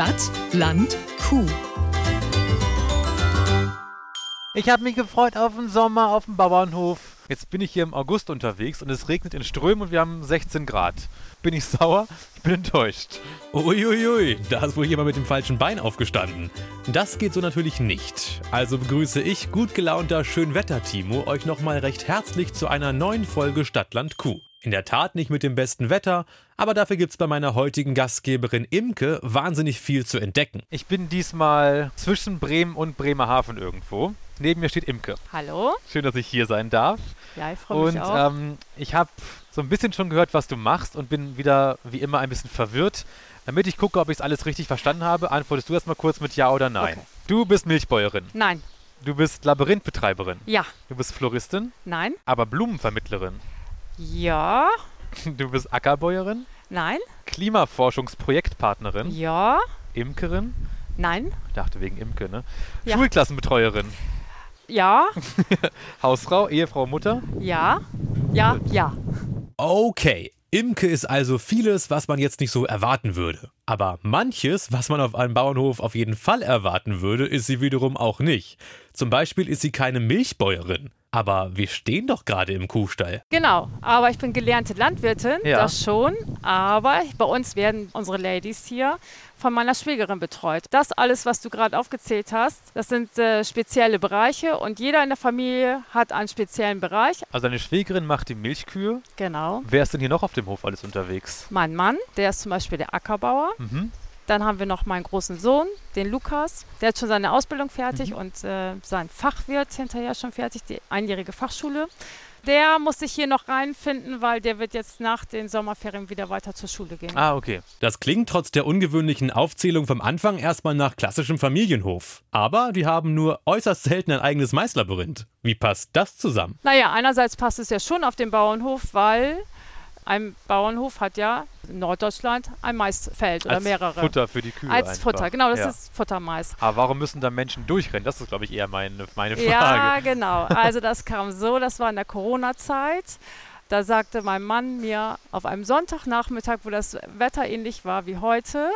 Stadt, Land, Kuh. Ich habe mich gefreut auf den Sommer auf dem Bauernhof. Jetzt bin ich hier im August unterwegs und es regnet in Strömen und wir haben 16 Grad. Bin ich sauer? Ich bin enttäuscht. Uiuiui, da ist wohl jemand mit dem falschen Bein aufgestanden. Das geht so natürlich nicht. Also begrüße ich gut gelaunter Schönwetter-Timo euch nochmal recht herzlich zu einer neuen Folge Stadtland Kuh. In der Tat nicht mit dem besten Wetter, aber dafür gibt's bei meiner heutigen Gastgeberin Imke wahnsinnig viel zu entdecken. Ich bin diesmal zwischen Bremen und Bremerhaven irgendwo. Neben mir steht Imke. Hallo? Schön, dass ich hier sein darf. Ja, ich freue Und mich auch. ähm, ich habe so ein bisschen schon gehört, was du machst und bin wieder wie immer ein bisschen verwirrt. Damit ich gucke, ob ich es alles richtig verstanden habe, antwortest du erstmal kurz mit Ja oder Nein. Okay. Du bist Milchbäuerin. Nein, Du bist Labyrinthbetreiberin. ja, Du bist Floristin, nein, aber Blumenvermittlerin. Ja, Du bist Ackerbäuerin, nein, Klimaforschungsprojektpartnerin, ja, Imkerin. nein, Ich dachte wegen Imke, ne? Ja. Schulklassenbetreuerin, ja, Hausfrau, Ehefrau, Mutter. ja, ja, Gut. ja. Okay, Imke ist also vieles, was man jetzt nicht so erwarten würde. Aber manches, was man auf einem Bauernhof auf jeden Fall erwarten würde, ist sie wiederum auch nicht. Zum Beispiel ist sie keine Milchbäuerin. Aber wir stehen doch gerade im Kuhstall. Genau, aber ich bin gelernte Landwirtin, Ja. das schon. Aber bei uns werden unsere Ladies hier von meiner Schwägerin betreut. Das alles, was du gerade aufgezählt hast, das sind äh, spezielle Bereiche und jeder in der Familie hat einen speziellen Bereich. Also deine Schwägerin macht die Milchkühe. Genau. Wer ist denn hier noch auf dem Hof alles unterwegs? Mein Mann, der ist zum Beispiel der Ackerbauer. Mhm. Dann haben wir noch meinen großen Sohn, den Lukas. Der hat schon seine Ausbildung fertig und äh, sein Fachwirt hinterher schon fertig, die einjährige Fachschule. Der muss sich hier noch reinfinden, weil der wird jetzt nach den Sommerferien wieder weiter zur Schule gehen. Ah, okay. Das klingt trotz der ungewöhnlichen Aufzählung vom Anfang erstmal nach klassischem Familienhof. Aber die haben nur äußerst selten ein eigenes Maislabyrinth. Wie passt das zusammen? Naja, einerseits passt es ja schon auf den Bauernhof, weil ein Bauernhof hat ja in Norddeutschland ein Maisfeld oder Als mehrere. Futter für die Kühe Als einfach. Futter, genau, das ja. ist Futtermais. Aber warum müssen da Menschen durchrennen? Das ist, glaube ich, eher meine, meine Frage. Ja, genau. Also das kam so, das war in der Corona-Zeit. Da sagte mein Mann mir auf einem Sonntagnachmittag, wo das Wetter ähnlich war wie heute,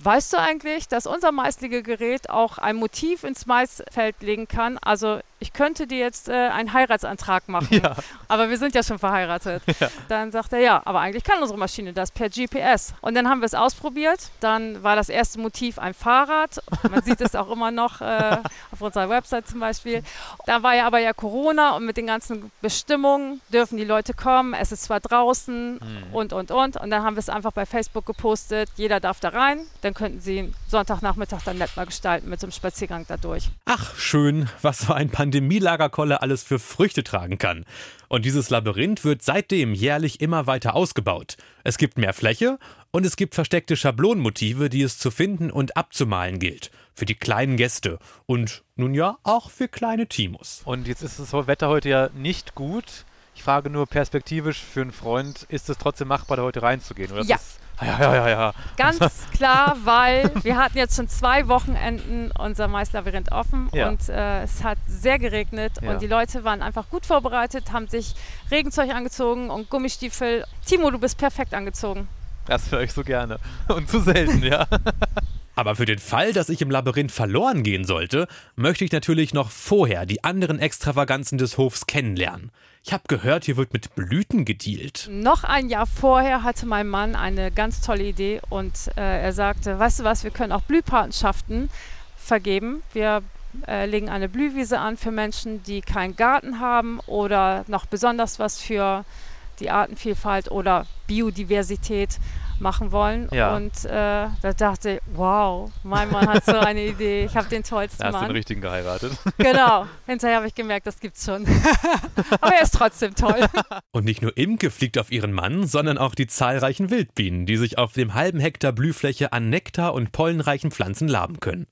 weißt du eigentlich, dass unser Maislegegerät auch ein Motiv ins Maisfeld legen kann? Also ich könnte dir jetzt äh, einen Heiratsantrag machen, Ja. aber wir sind ja schon verheiratet. Dann sagt er, ja, aber eigentlich kann unsere Maschine das per GPS. Und dann haben wir es ausprobiert. Dann war das erste Motiv ein Fahrrad. Man sieht es auch immer noch äh, auf unserer Website zum Beispiel. Da war ja aber ja Corona und mit den ganzen Bestimmungen dürfen die Leute kommen. Es ist zwar draußen und, und, und. Und dann haben wir es einfach bei Facebook gepostet. Jeder darf da rein. Dann könnten sie Sonntagnachmittag dann nett mal gestalten mit so einem Spaziergang da durch. Ach, schön, was so ein Pandemielagerkoller alles für Früchte tragen kann. Und dieses Labyrinth wird seitdem jährlich immer weiter ausgebaut. Es gibt mehr Fläche und es gibt versteckte Schablonenmotive, die es zu finden und abzumalen gilt. Für die kleinen Gäste und nun ja auch für kleine Timos. Und jetzt ist das Wetter heute ja nicht gut. Ich frage nur perspektivisch für einen Freund, ist es trotzdem machbar, da heute reinzugehen? Oder ist Ja. Das, ja, ja, ja, ja. Ganz klar, weil wir hatten jetzt schon zwei Wochenenden unser Maislabyrinth offen Ja. und äh, es hat sehr geregnet Ja. und die Leute waren einfach gut vorbereitet, haben sich Regenzeug angezogen und Gummistiefel. Timo, du bist perfekt angezogen. Das höre ich so gerne. Und zu selten, ja. Aber für den Fall, dass ich im Labyrinth verloren gehen sollte, möchte ich natürlich noch vorher die anderen Extravaganzen des Hofs kennenlernen. Ich habe gehört, hier wird mit Blüten gedealt. Noch ein Jahr vorher hatte mein Mann eine ganz tolle Idee und äh, er sagte, weißt du was, wir können auch Blühpatenschaften vergeben. Wir äh, legen eine Blühwiese an für Menschen, die keinen Garten haben oder noch besonders was für die Artenvielfalt oder Biodiversität machen wollen. Ja. Und äh, da dachte ich, wow, mein Mann hat so eine Idee. Ich habe den tollsten Da hast du den Mann. richtigen geheiratet. Genau. Hinterher habe ich gemerkt, das gibt's schon. Aber er ist trotzdem toll. Und nicht nur Imke fliegt auf ihren Mann, sondern auch die zahlreichen Wildbienen, die sich auf dem halben Hektar Blühfläche an Nektar und pollenreichen Pflanzen laben können.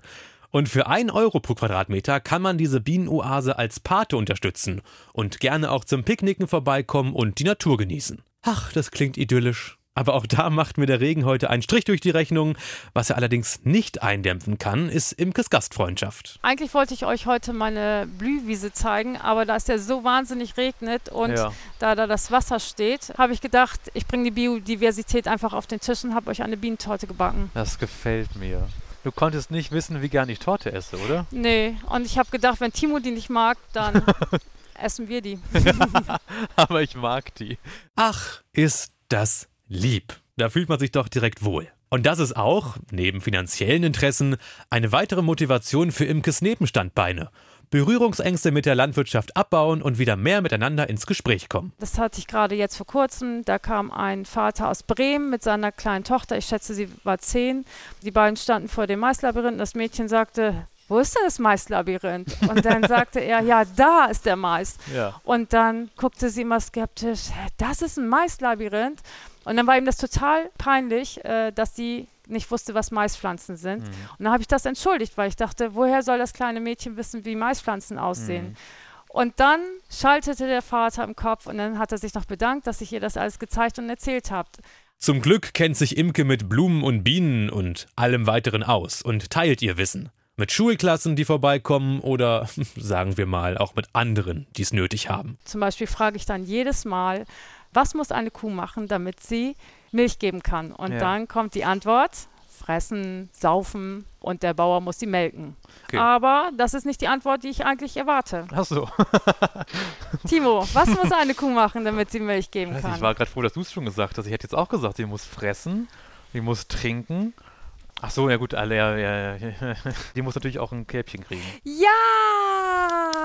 Und für 1 Euro pro Quadratmeter kann man diese Bienenoase als Pate unterstützen und gerne auch zum Picknicken vorbeikommen und die Natur genießen. Ach, das klingt idyllisch. Aber auch da macht mir der Regen heute einen Strich durch die Rechnung. Was er allerdings nicht eindämpfen kann, ist Imkes Gastfreundschaft. Eigentlich wollte ich euch heute meine Blühwiese zeigen, aber da es ja so wahnsinnig regnet und Ja. da da das Wasser steht, habe ich gedacht, ich bringe die Biodiversität einfach auf den Tisch und habe euch eine Bienentorte gebacken. Das gefällt mir. Du konntest nicht wissen, wie gern ich Torte esse, oder? Nee, und ich habe gedacht, wenn Timo die nicht mag, dann essen wir die. Aber ich mag die. Ach, ist das lieb. Da fühlt man sich doch direkt wohl. Und das ist auch, neben finanziellen Interessen, eine weitere Motivation für Imkes Nebenstandbeine. Berührungsängste mit der Landwirtschaft abbauen und wieder mehr miteinander ins Gespräch kommen. Das hatte ich gerade jetzt vor kurzem. Da kam ein Vater aus Bremen mit seiner kleinen Tochter. Ich schätze, sie war zehn. Die beiden standen vor dem Maislabyrinth. Das Mädchen sagte, wo ist denn das Maislabyrinth? Und dann sagte er, ja, da ist der Mais. Ja. Und dann guckte sie immer skeptisch, "Hä, das ist ein Maislabyrinth. Und dann war ihm das total peinlich, äh, dass die nicht wusste, was Maispflanzen sind. Und dann habe ich das entschuldigt, weil ich dachte, woher soll das kleine Mädchen wissen, wie Maispflanzen aussehen? Und dann schaltete der Vater im Kopf und dann hat er sich noch bedankt, dass ich ihr das alles gezeigt und erzählt habe. Zum Glück kennt sich Imke mit Blumen und Bienen und allem weiteren aus und teilt ihr Wissen. Mit Schulklassen, die vorbeikommen oder sagen wir mal auch mit anderen, die es nötig haben. Zum Beispiel frage ich dann jedes Mal, was muss eine Kuh machen, damit sie Milch geben kann? Und Ja. dann kommt die Antwort, fressen, saufen und der Bauer muss sie melken. Okay. Aber das ist nicht die Antwort, die ich eigentlich erwarte. Ach so. Timo, was muss eine Kuh machen, damit sie Milch geben kann? nicht, Ich war gerade froh, dass du es schon gesagt hast. Ich hätte jetzt auch gesagt, sie muss fressen, sie muss trinken. Ach so, ja gut, alle, ja, ja, ja. Die muss natürlich auch ein Kälbchen kriegen. ja!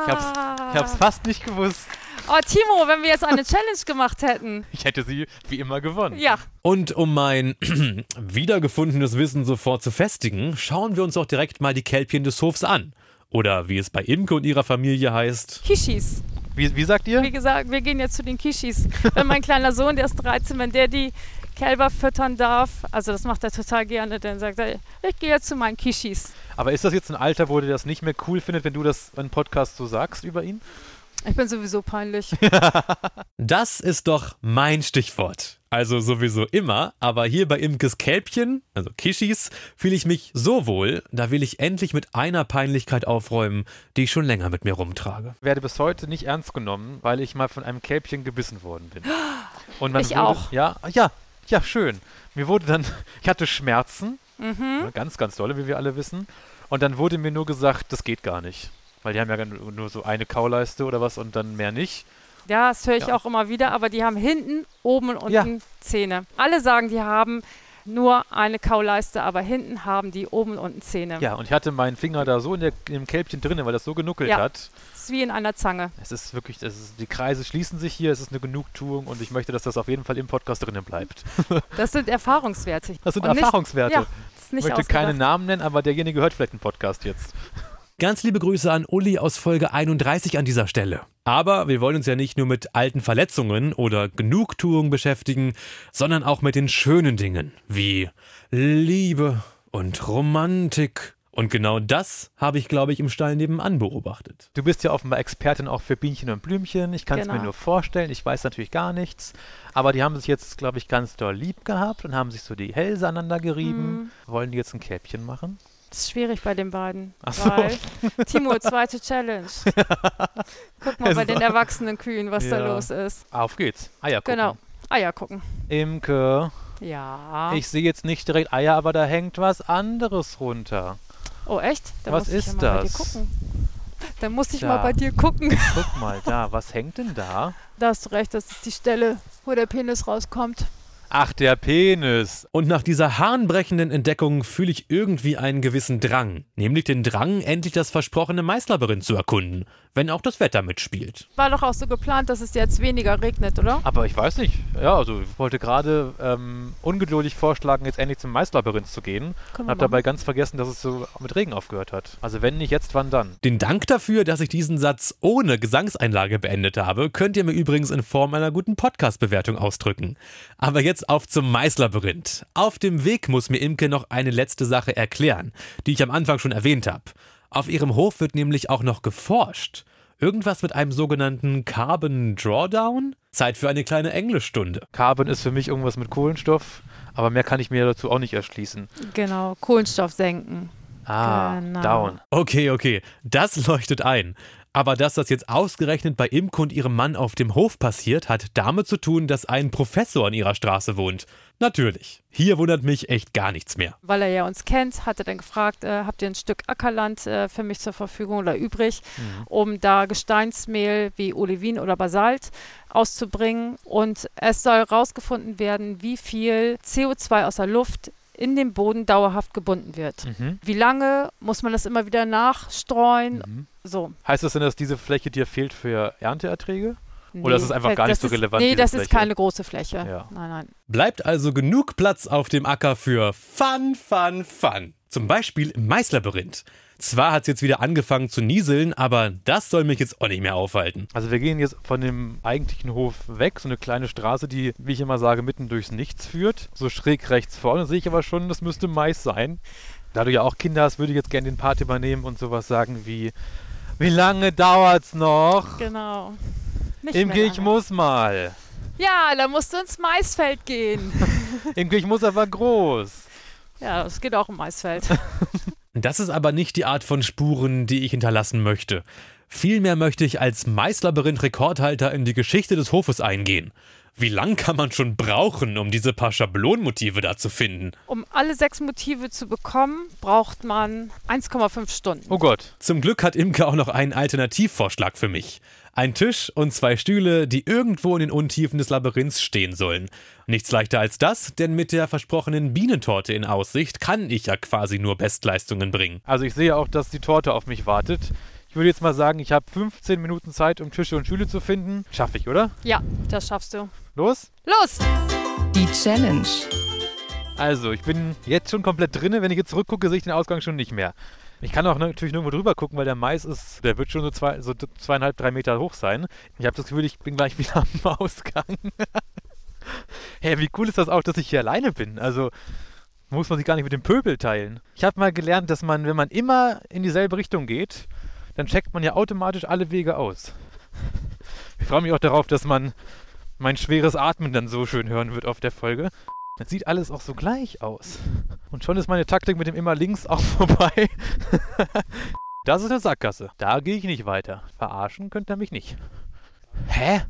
Ich hab's, ich hab's fast nicht gewusst. Oh, Timo, wenn wir jetzt eine Challenge gemacht hätten. Ich hätte sie wie immer gewonnen. Ja, Und um mein wiedergefundenes Wissen sofort zu festigen, schauen wir uns doch direkt mal die Kälbchen des Hofs an. Oder wie es bei Imke und ihrer Familie heißt. Kishis. Wie, wie sagt ihr? Wie gesagt, wir gehen jetzt zu den Kishis. Wenn mein kleiner Sohn, der ist 13, wenn der die Kälber füttern darf, also das macht er total gerne, dann sagt er, ich gehe jetzt zu meinen Kishis. Aber ist das jetzt ein Alter, wo der das nicht mehr cool findet, wenn du das im Podcast so sagst über ihn? Ich bin sowieso peinlich. Das ist doch mein Stichwort. Also sowieso immer, aber hier bei Imkes Kälbchen, also Kishis, fühle ich mich so wohl, da will ich endlich mit einer Peinlichkeit aufräumen, die ich schon länger mit mir rumtrage. werde bis heute nicht ernst genommen, weil ich mal von einem Kälbchen gebissen worden bin. Und man Ich wurde, auch. Ja, ja, ja, schön. Mir wurde dann, ich hatte Schmerzen, Mhm. ne, ganz, ganz dolle, wie wir alle wissen. Und dann wurde mir nur gesagt, das geht gar nicht. Weil die haben ja nur nur so eine Kauleiste oder was und dann mehr nicht. Ja, das höre ich Ja. auch immer wieder, aber die haben hinten, oben und unten Ja. Zähne. Alle sagen, die haben nur eine Kauleiste, aber hinten haben die oben und unten Zähne. Ja, und ich hatte meinen Finger da so in, der, in dem Kälbchen drin, weil das so genuckelt Ja. hat. Ist wie in einer Zange. Es ist wirklich, es ist, die Kreise schließen sich hier, es ist eine Genugtuung und ich möchte, dass das auf jeden Fall im Podcast drinnen bleibt. Das sind Erfahrungswerte. Das sind Und nicht- Erfahrungswerte. Ja, das ist ich nicht möchte keine ausgedacht. Namen nennen, aber derjenige hört vielleicht den Podcast jetzt. Ganz liebe Grüße an Uli aus Folge 31 an dieser Stelle. Aber wir wollen uns ja nicht nur mit alten Verletzungen oder Genugtuung beschäftigen, sondern auch mit den schönen Dingen wie Liebe und Romantik. Und genau das habe ich, glaube ich, im Stall nebenan beobachtet. Du bist ja offenbar Expertin auch für Bienchen und Blümchen. Ich kann es mir Genau. nur vorstellen. Ich weiß natürlich gar nichts. Aber die haben sich jetzt, glaube ich, ganz doll lieb gehabt und haben sich so die Hälse aneinander gerieben. Mhm. Wollen die jetzt ein Kälbchen machen? Das ist schwierig bei den beiden. Ach so. Weil, Timo, zweite Challenge. Guck mal bei den erwachsenen Kühen, was da Ja. los ist. Auf geht's. Eier gucken. Genau. Eier gucken. Imke, Ja. ich sehe jetzt nicht direkt Eier, aber da hängt was anderes runter. Oh, echt? Dann Was muss ich ist ja mal bei dir das? gucken. Dann muss ich Da. mal bei dir gucken. Guck mal da, was hängt denn da? Da hast du recht, das ist die Stelle, wo der Penis rauskommt. Ach, der Penis. Und nach dieser hahnbrechenden Entdeckung fühle ich irgendwie einen gewissen Drang. Nämlich den Drang, endlich das versprochene Maislabyrinth zu erkunden. Wenn auch das Wetter mitspielt. War doch auch so geplant, dass es jetzt weniger regnet, oder? Aber ich weiß nicht. Ja, also ich wollte gerade ähm, ungeduldig vorschlagen, jetzt endlich zum Maislabyrinth zu gehen. Können wir Hab dabei ganz vergessen, dass es so mit Regen aufgehört hat. Also wenn nicht jetzt, wann dann? Den Dank dafür, dass ich diesen Satz ohne Gesangseinlage beendet habe, könnt ihr mir übrigens in Form einer guten Podcast-Bewertung ausdrücken. Aber jetzt auf zum Maislabyrinth. Auf dem Weg muss mir Imke noch eine letzte Sache erklären, die ich am Anfang schon erwähnt habe. Auf ihrem Hof wird nämlich auch noch geforscht. Irgendwas mit einem sogenannten Carbon Drawdown? Zeit für eine kleine Englischstunde. Carbon ist für mich irgendwas mit Kohlenstoff, aber mehr kann ich mir dazu auch nicht erschließen. Genau, Kohlenstoff senken. Ah, Genau. down. Okay, okay, das leuchtet ein. Aber dass das jetzt ausgerechnet bei Imke und ihrem Mann auf dem Hof passiert, hat damit zu tun, dass ein Professor in ihrer Straße wohnt. Natürlich. Hier wundert mich echt gar nichts mehr. Weil er ja uns kennt, hat er dann gefragt, äh, habt ihr ein Stück Ackerland äh, für mich zur Verfügung oder übrig, Mhm. um da Gesteinsmehl wie Olivin oder Basalt auszubringen. Und es soll herausgefunden werden, wie viel CO2 aus der Luft in den Boden dauerhaft gebunden wird. Mhm. Wie lange muss man das immer wieder nachstreuen? Mhm. So. Heißt das denn, dass diese Fläche dir fehlt für Ernteerträge? Oder ist es einfach gar nicht so ist- relevant, Nee, diese das ist Fläche? keine große Fläche. Ja. Nein, nein. Bleibt also genug Platz auf dem Acker für Fun, Fun, Fun. Zum Beispiel im Maislabyrinth. Zwar hat es jetzt wieder angefangen zu nieseln, aber das soll mich jetzt auch nicht mehr aufhalten. Also wir gehen jetzt von dem eigentlichen Hof weg, so eine kleine Straße, die, wie ich immer sage, mitten durchs Nichts führt. So schräg rechts vorne sehe ich aber schon, das müsste Mais sein. Da du ja auch Kinder hast, würde ich jetzt gerne den Part übernehmen und sowas sagen wie, wie lange dauert's noch? Genau. Nicht Imke, ich muss mal. Ja, da musst du ins Maisfeld gehen. Imke, ich muss aber groß. ja, es geht auch im Maisfeld. Das ist aber nicht die Art von Spuren, die ich hinterlassen möchte. Vielmehr möchte ich als Maislabyrinth-Rekordhalter in die Geschichte des Hofes eingehen. Wie lang kann man schon brauchen, um diese paar Schablonenmotive da zu finden? Um alle sechs Motive zu bekommen, braucht man 1,5 Stunden. Oh Gott. Zum Glück hat Imke auch noch einen Alternativvorschlag für mich. Ein Tisch und zwei Stühle, die irgendwo in den Untiefen des Labyrinths stehen sollen. Nichts leichter als das, denn mit der versprochenen Bienentorte in Aussicht kann ich ja quasi nur Bestleistungen bringen. Also ich sehe auch, dass die Torte auf mich wartet. Ich würde jetzt mal sagen, ich habe 15 Minuten Zeit, um Tische und Stühle zu finden. Schaffe ich, oder? Ja, das schaffst du. Los? Los! Die Challenge. Also, ich bin jetzt schon komplett drinne. Wenn ich jetzt zurückgucke, sehe ich den Ausgang schon nicht mehr. Ich kann auch natürlich nirgendwo drüber gucken, weil der Mais ist, der wird schon so, zwei, so zweieinhalb, drei Meter hoch sein. Ich habe das Gefühl, ich bin gleich wieder am Ausgang. hey, wie cool ist das auch, dass ich hier alleine bin? Also muss man sich gar nicht mit dem Pöbel teilen. Ich habe mal gelernt, dass man, wenn man immer in dieselbe Richtung geht, dann checkt man ja automatisch alle Wege aus. Ich freue mich auch darauf, dass man mein schweres Atmen dann so schön hören wird auf der Folge. Das sieht alles auch so gleich aus. Und schon ist meine Taktik mit dem immer links auch vorbei. das ist eine Sackgasse. Da gehe ich nicht weiter. Verarschen könnt ihr mich nicht. Hä?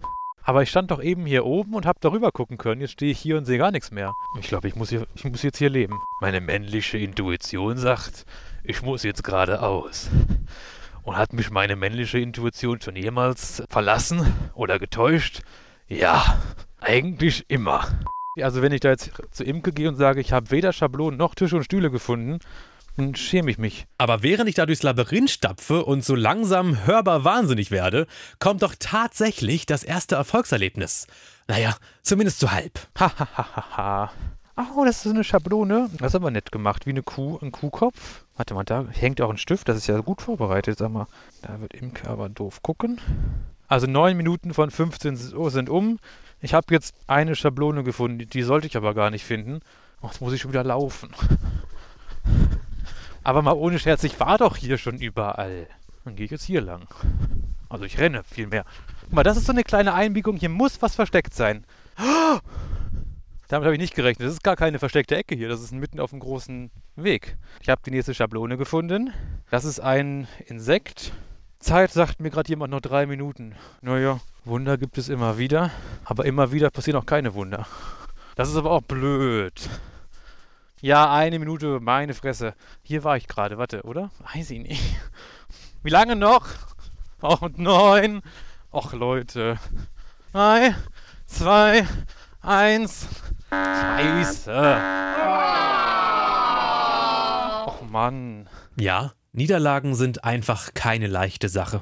Aber ich stand doch eben hier oben und habe darüber gucken können. Jetzt stehe ich hier und sehe gar nichts mehr. Ich glaube, ich, ich muss jetzt hier leben. Meine männliche Intuition sagt, ich muss jetzt geradeaus. Und hat mich meine männliche Intuition schon jemals verlassen oder getäuscht? Ja, eigentlich immer. Also wenn ich da jetzt zu Imke gehe und sage, ich habe weder Schablonen noch Tische und Stühle gefunden, dann schäme ich mich. Aber während ich da durchs Labyrinth stapfe und so langsam hörbar wahnsinnig werde, kommt doch tatsächlich das erste Erfolgserlebnis. Naja, zumindest so halb. Hahaha. Oh, das ist eine Schablone. Das ist aber nett gemacht, wie eine Kuh, ein Kuhkopf. Warte mal, da hängt auch ein Stift, das ist ja gut vorbereitet, sag mal. Da wird Imke aber doof gucken. Also 9 Minuten von 15 Uhr sind um. Ich habe jetzt eine Schablone gefunden, die- sollte ich aber gar nicht finden. Oh, jetzt muss ich schon wieder laufen. Aber mal ohne Scherz, ich war doch hier schon überall. Dann gehe ich jetzt hier lang. Also ich renne vielmehr. Guck mal, das ist so eine kleine Einbiegung. Hier muss was versteckt sein. Damit habe ich nicht gerechnet. Das ist gar keine versteckte Ecke hier. Das ist mitten auf dem großen Weg. Ich habe die nächste Schablone gefunden. Das ist ein Insekt. Zeit sagt mir gerade jemand noch drei Minuten. Naja, Wunder gibt es immer wieder. Aber immer wieder passieren auch keine Wunder. Das ist aber auch blöd. Ja, eine Minute, meine Fresse. Hier war ich gerade, warte, oder? Weiß ich nicht. Wie lange noch? Och, neun. Och, Leute. Drei, zwei, eins. Scheiße. Och, Mann. Ja, Niederlagen sind einfach keine leichte Sache.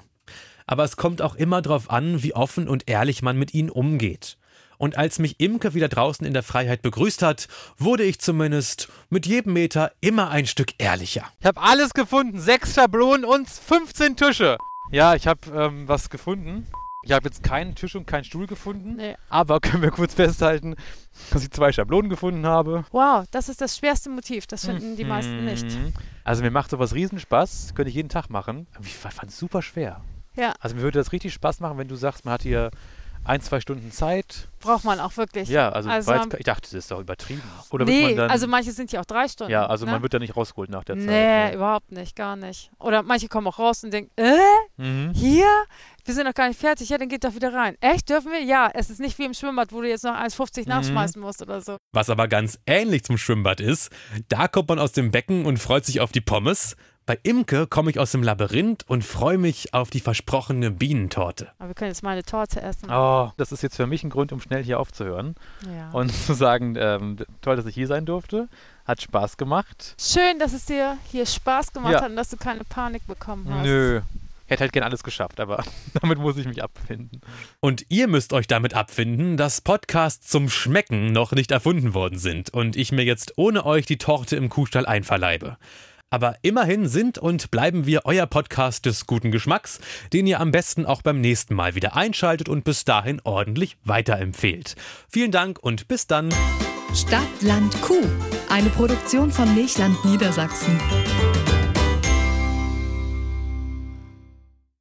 Aber es kommt auch immer darauf an, wie offen und ehrlich man mit ihnen umgeht. Und als mich Imke wieder draußen in der Freiheit begrüßt hat, wurde ich zumindest mit jedem Meter immer ein Stück ehrlicher. Ich habe alles gefunden. Sechs Schablonen und 15 Tische. Ja, ich habe ähm, was gefunden. Ich habe jetzt keinen Tisch und keinen Stuhl gefunden. Nee. Aber können wir kurz festhalten, dass ich zwei Schablonen gefunden habe. Wow, das ist das schwerste Motiv. Das finden die meisten nicht. Mhm. Also mir macht sowas Riesenspaß. Könnte ich jeden Tag machen. Ich fand es super schwer. Ja. Also mir würde das richtig Spaß machen, wenn du sagst, man hat hier ein, zwei Stunden Zeit. Braucht man auch wirklich. Ja, also, Also jetzt, ich dachte, das ist doch übertrieben. Oder wird nee, man dann, also manche sind ja auch drei Stunden. ja, also ne? man wird da nicht rausgeholt nach der Zeit. Nee, ne? überhaupt nicht, gar nicht. Oder manche kommen auch raus und denken, äh, Mhm. hier? Wir sind noch gar nicht fertig. Ja, dann geht doch wieder rein. Echt, dürfen wir? Ja, es ist nicht wie im Schwimmbad, wo du jetzt noch 1,50 Mhm. nachschmeißen musst oder so. Was aber ganz ähnlich zum Schwimmbad ist, da kommt man aus dem Becken und freut sich auf die Pommes. Bei Imke komme ich aus dem Labyrinth und freue mich auf die versprochene Bienentorte. Aber wir können jetzt mal eine Torte essen. Oh, das ist jetzt für mich ein Grund, um schnell hier aufzuhören Ja. und zu sagen, ähm, toll, dass ich hier sein durfte. Hat Spaß gemacht. Schön, dass es dir hier Spaß gemacht Ja. hat und dass du keine Panik bekommen hast. Nö. Ich hätte halt gern alles geschafft, aber damit muss ich mich abfinden. Und ihr müsst euch damit abfinden, dass Podcasts zum Schmecken noch nicht erfunden worden sind und ich mir jetzt ohne euch die Torte im Kuhstall einverleibe. Aber immerhin sind und bleiben wir euer Podcast des guten Geschmacks, den ihr am besten auch beim nächsten Mal wieder einschaltet und bis dahin ordentlich weiterempfehlt. Vielen Dank und bis dann. Stadt, Land, Kuh. Eine Produktion von Milchland Niedersachsen.